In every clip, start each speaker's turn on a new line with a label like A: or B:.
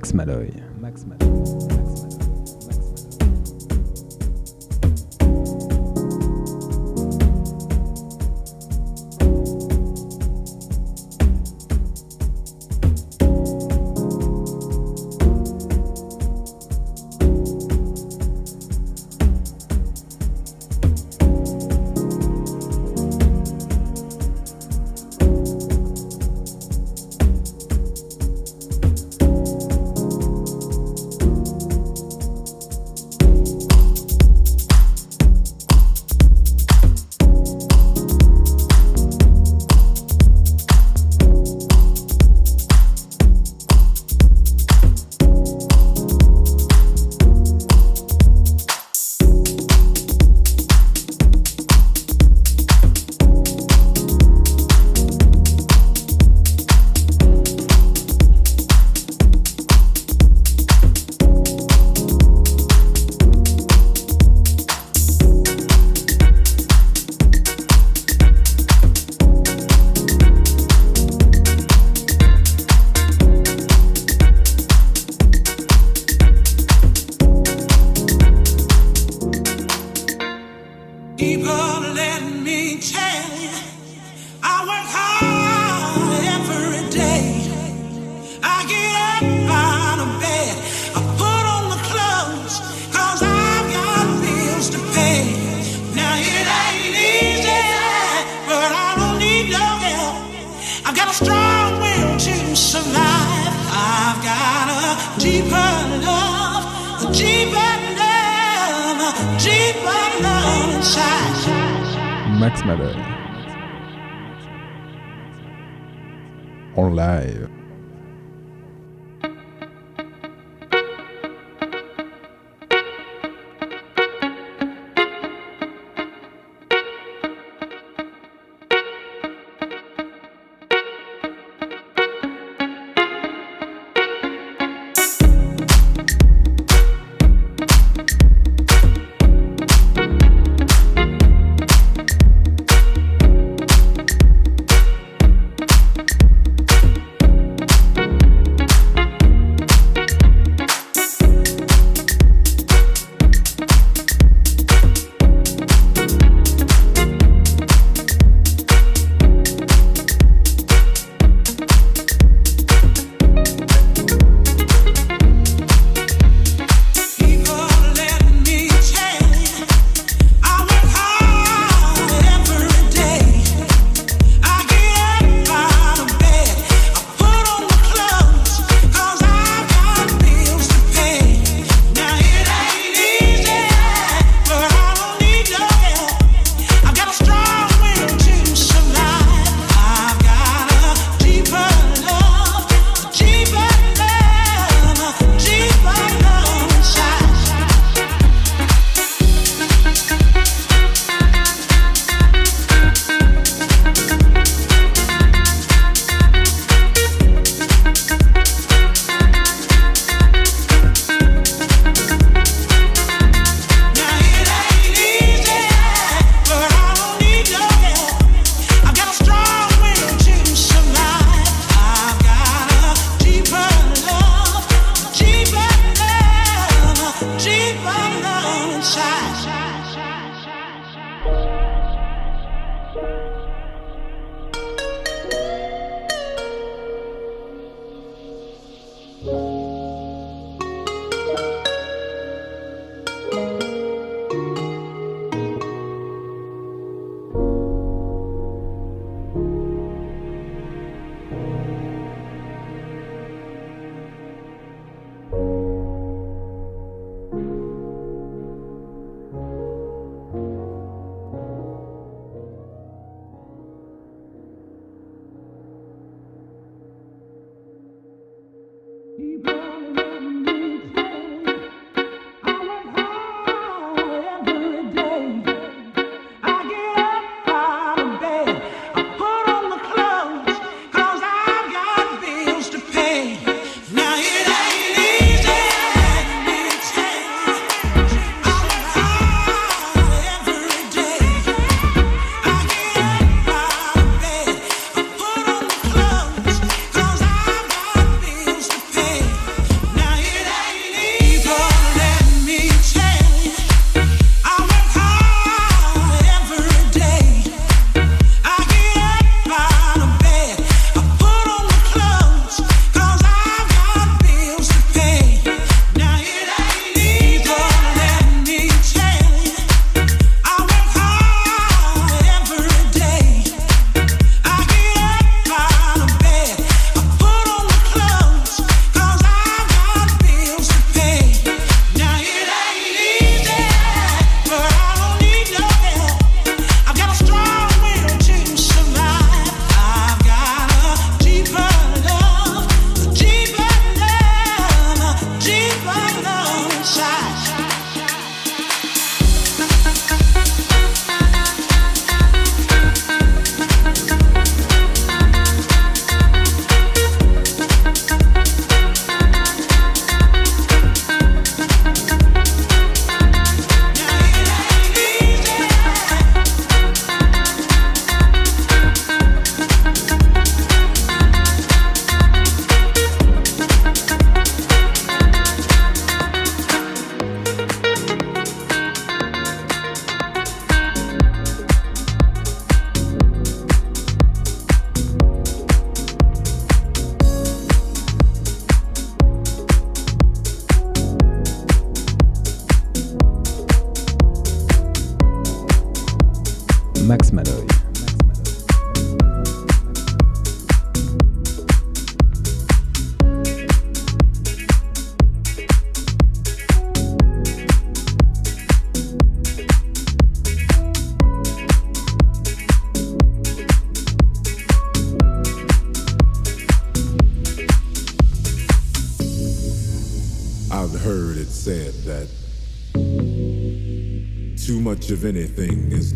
A: Max Malloy.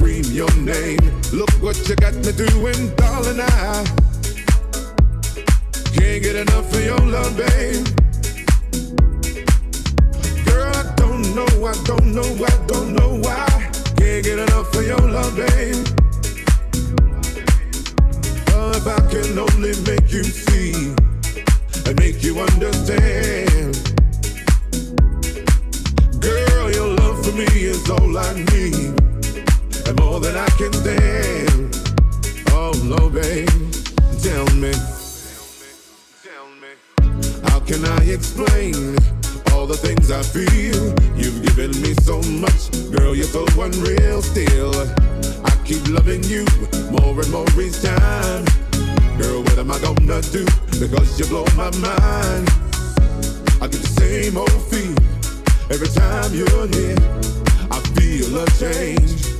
B: Scream your name. Look what you got me doing, darling. I can't get enough of your love, babe. Girl, I don't know, I don't know, I don't know why. Can't get enough of your love, babe. Oh, if I can only make you see and make you understand. Girl, your love for me is all I need, and more than I can stand. Oh, no, babe, tell me. How can I explain all the things I feel? You've given me so much, girl, you're so unreal still. I keep loving you more and more each time. Girl, what am I gonna do? Because you blow my mind. I get the same old feel every time you're here. I feel a change,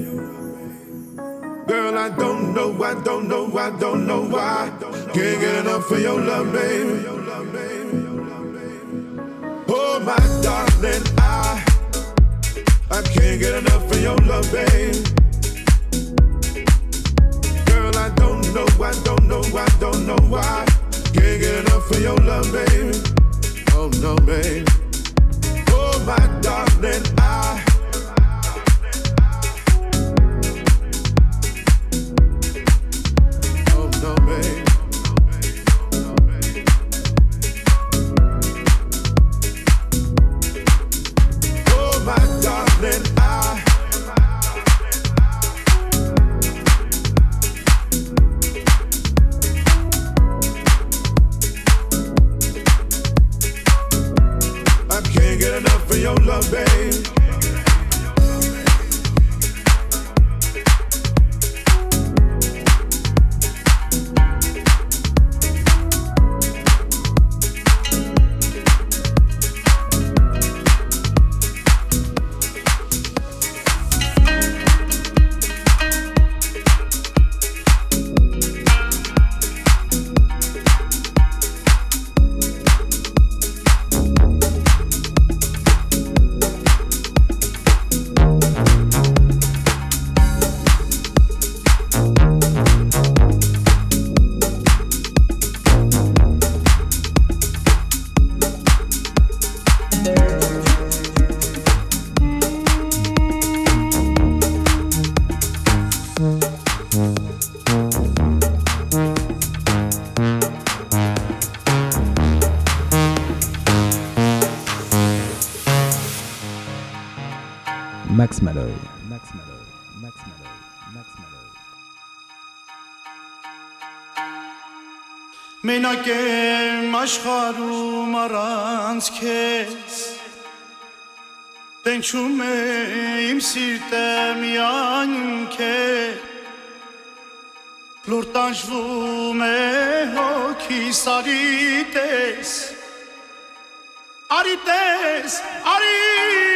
B: Girl, I don't know, I don't know, I don't know why. Can't get enough of your love, babe. Oh, my darling, I, I can't get enough of your love, babe. Girl, I don't know, I don't know, I don't know why. Can't get enough of your love, babe. Oh, no, babe. Oh, my darling, I. Max Malloy. Max Malloy.
A: Max Malloy. Max Malloy.
C: Մենակ եմ աշխարհում առանց քեզ Տենչում է իմ սիրտը միայն քեզ Լուրտանջվում է հոգի սարիտես Արիտես արի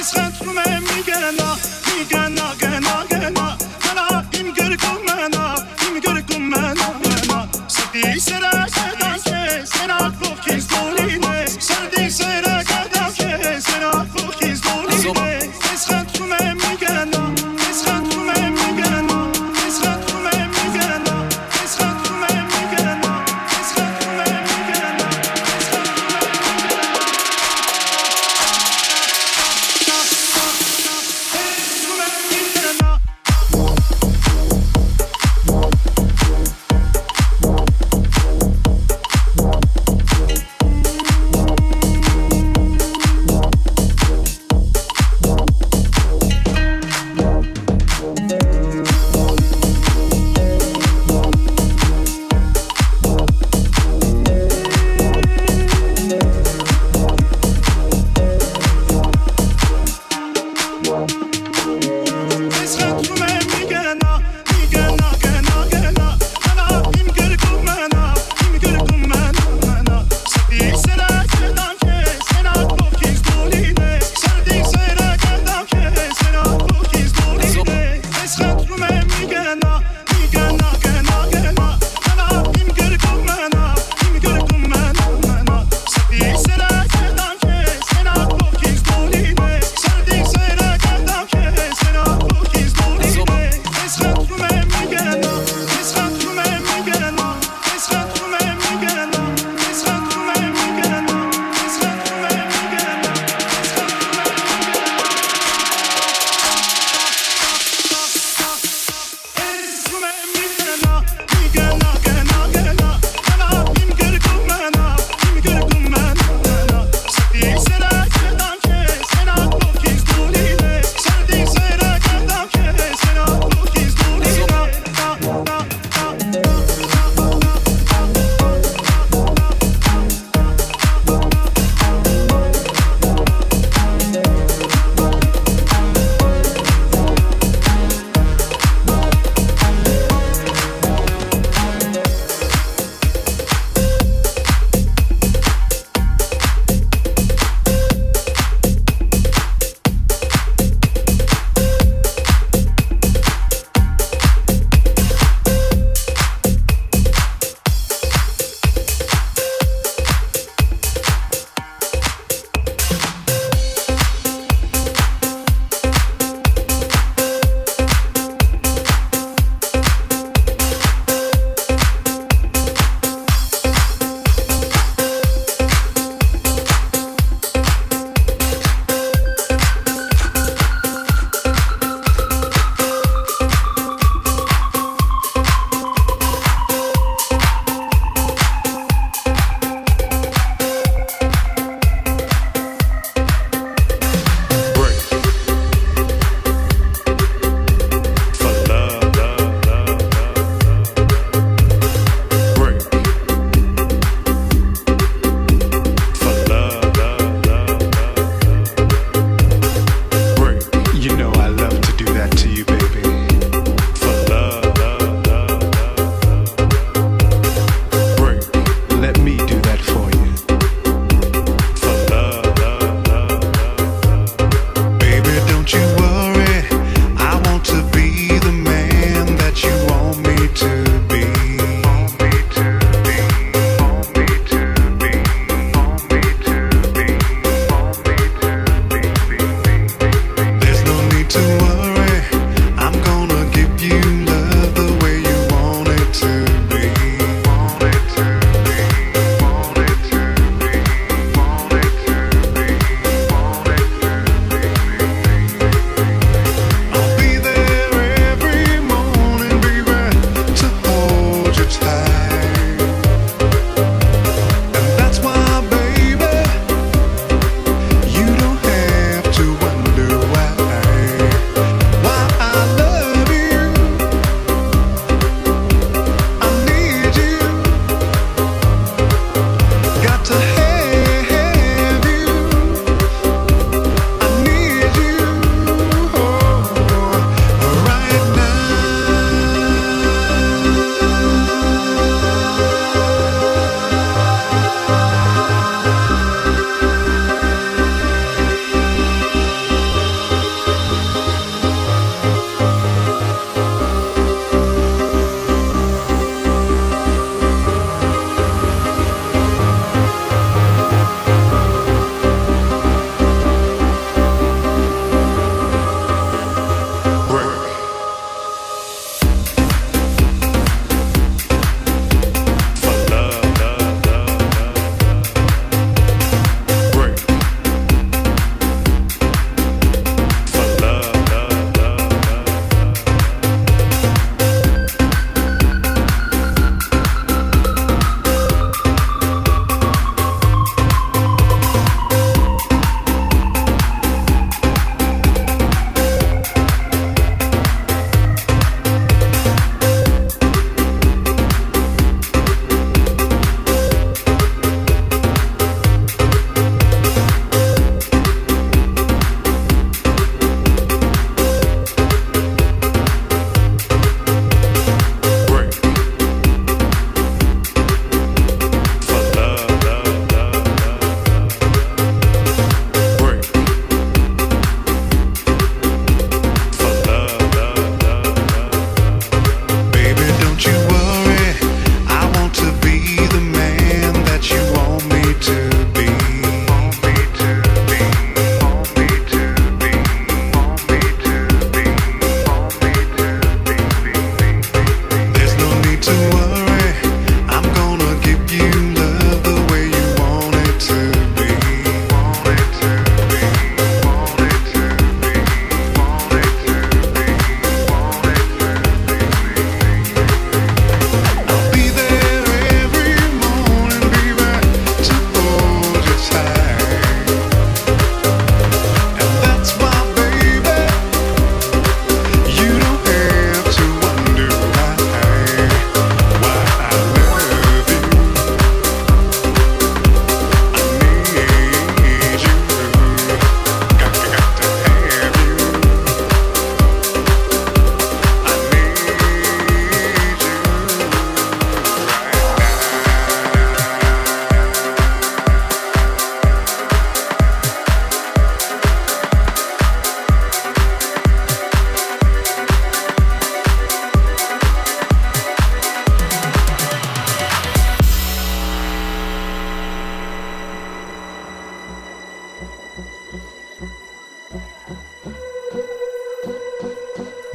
C: Es rennt nur mehr Migena, Migena, Gena, Gena.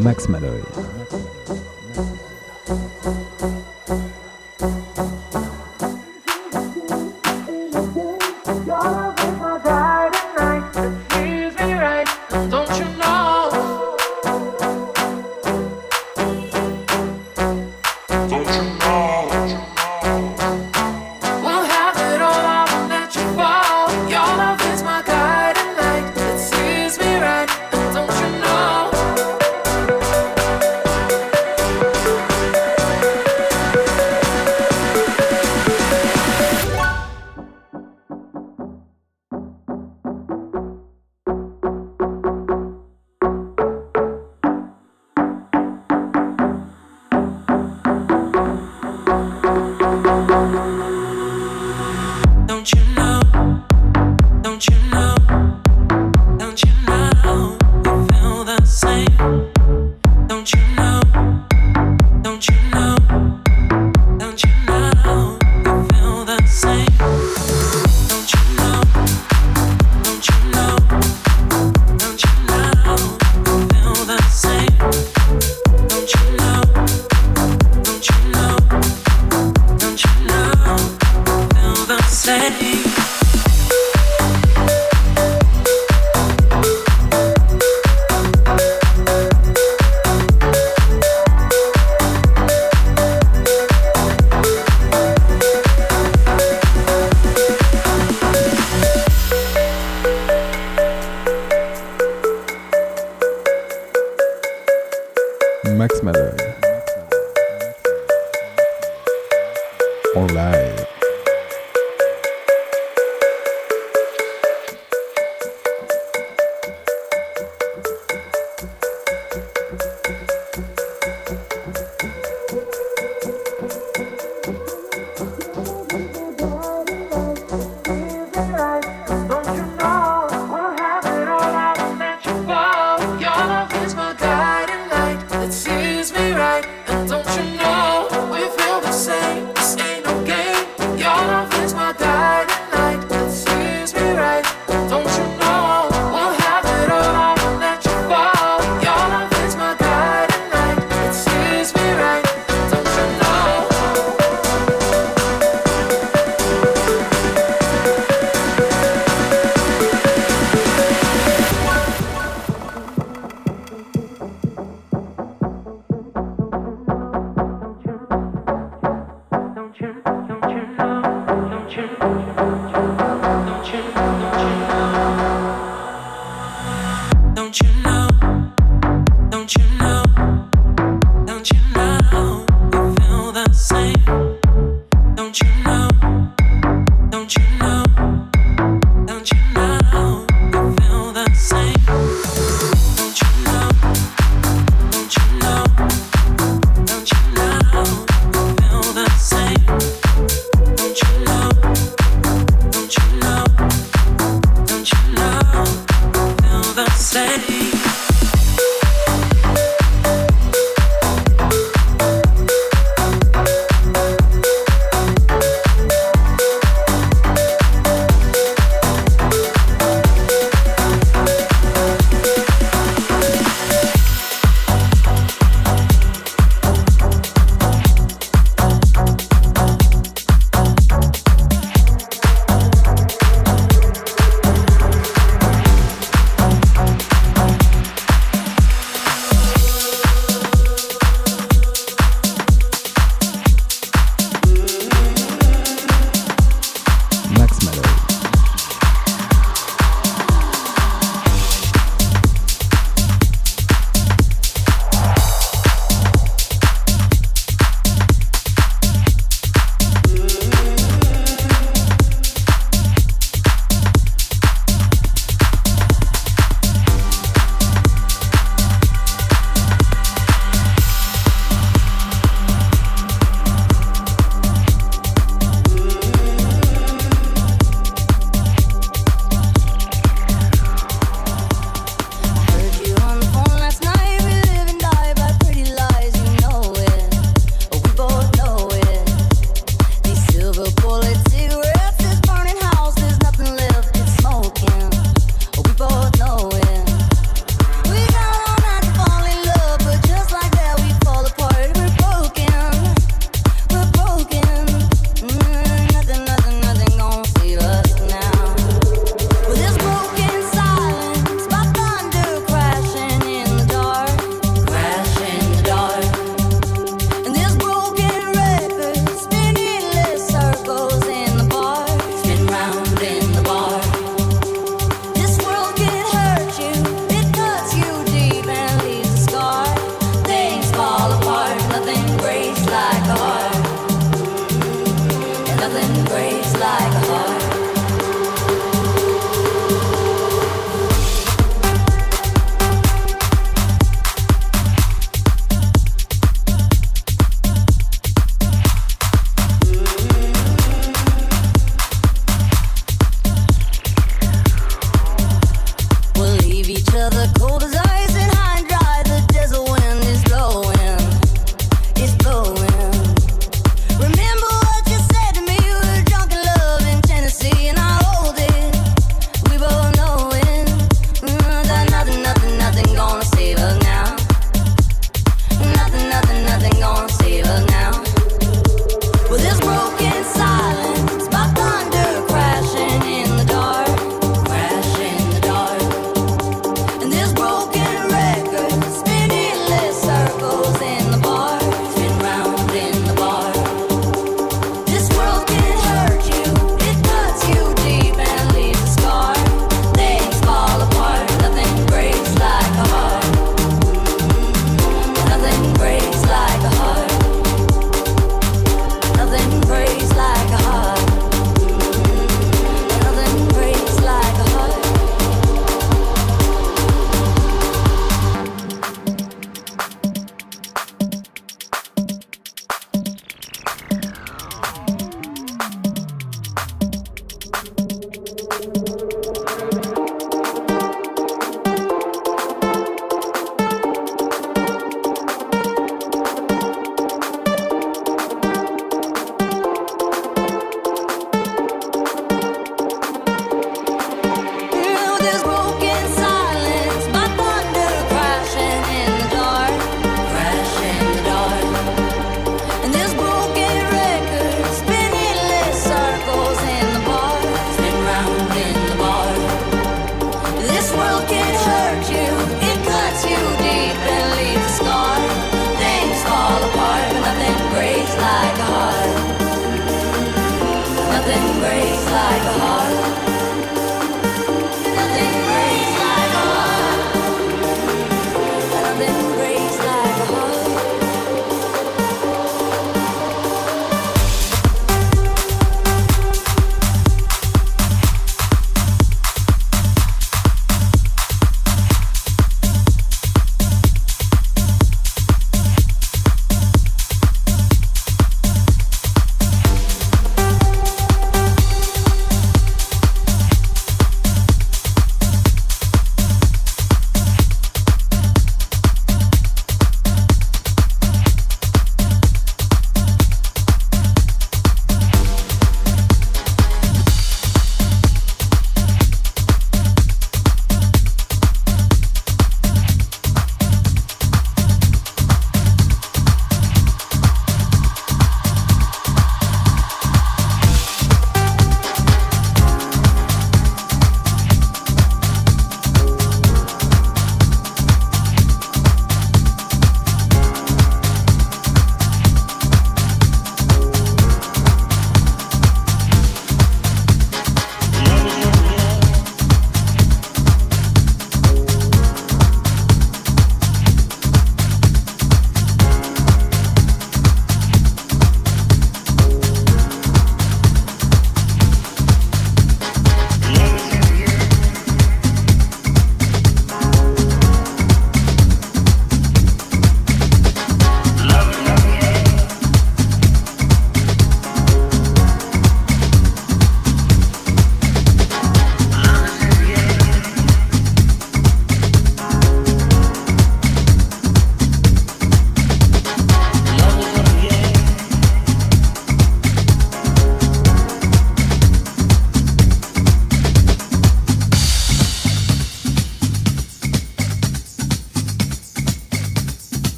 D: Don't you embrace like a heart.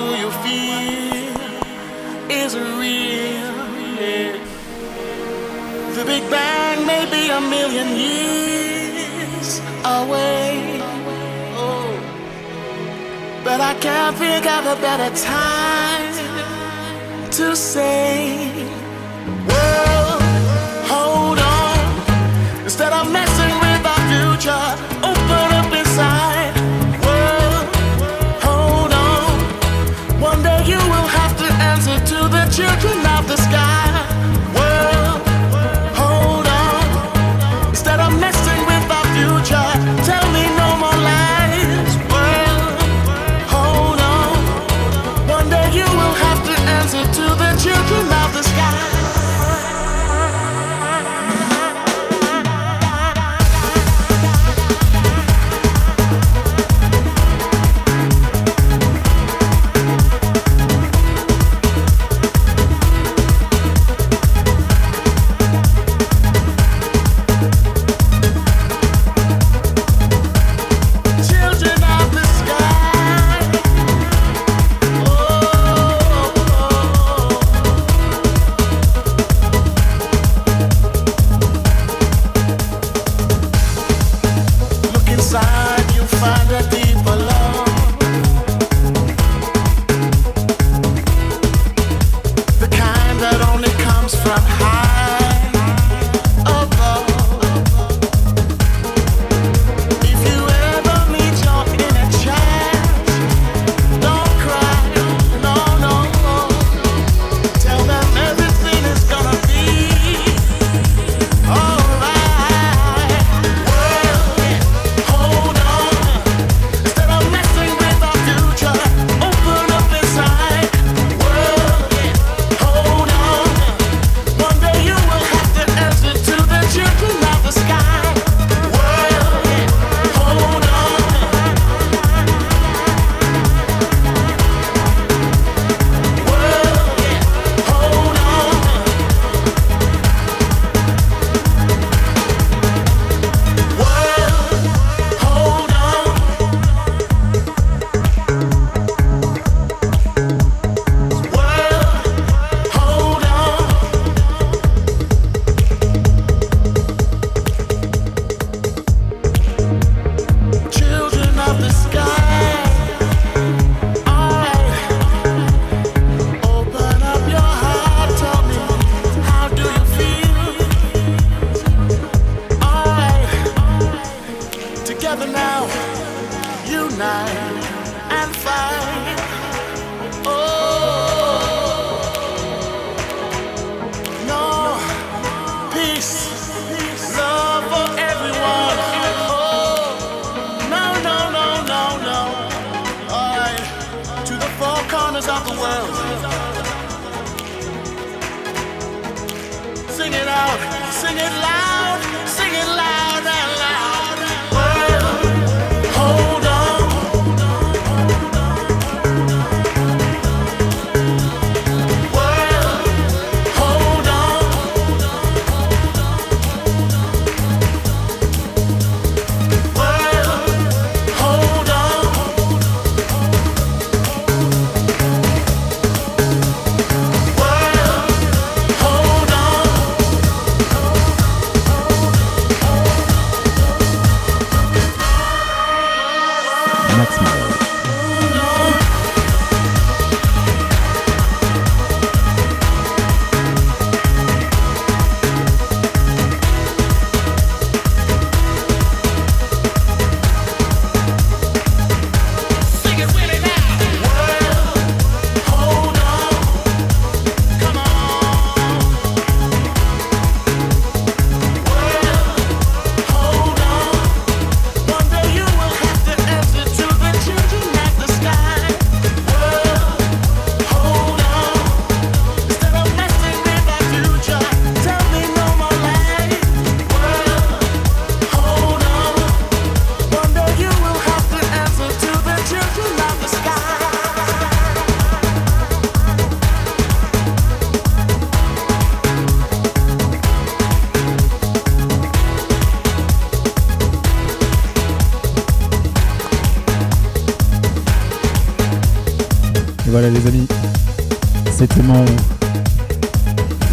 D: do you feel is real? The
E: Big Bang may be a million years away. But I can't figure out a better time to say, Well, hold on. Instead of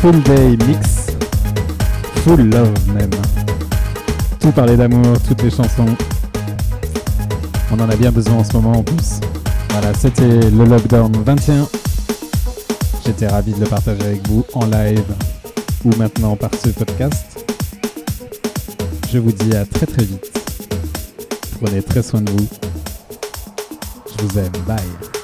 A: Full Day Mix, Full Love même. Tout parler d'amour, toutes les chansons. On en a bien besoin en ce moment en plus. Voilà, c'était le Lockdown 21. J'étais ravi de le partager avec vous en live ou maintenant par ce podcast. Je vous dis à très très vite. Prenez très soin de vous. Je vous aime. Bye.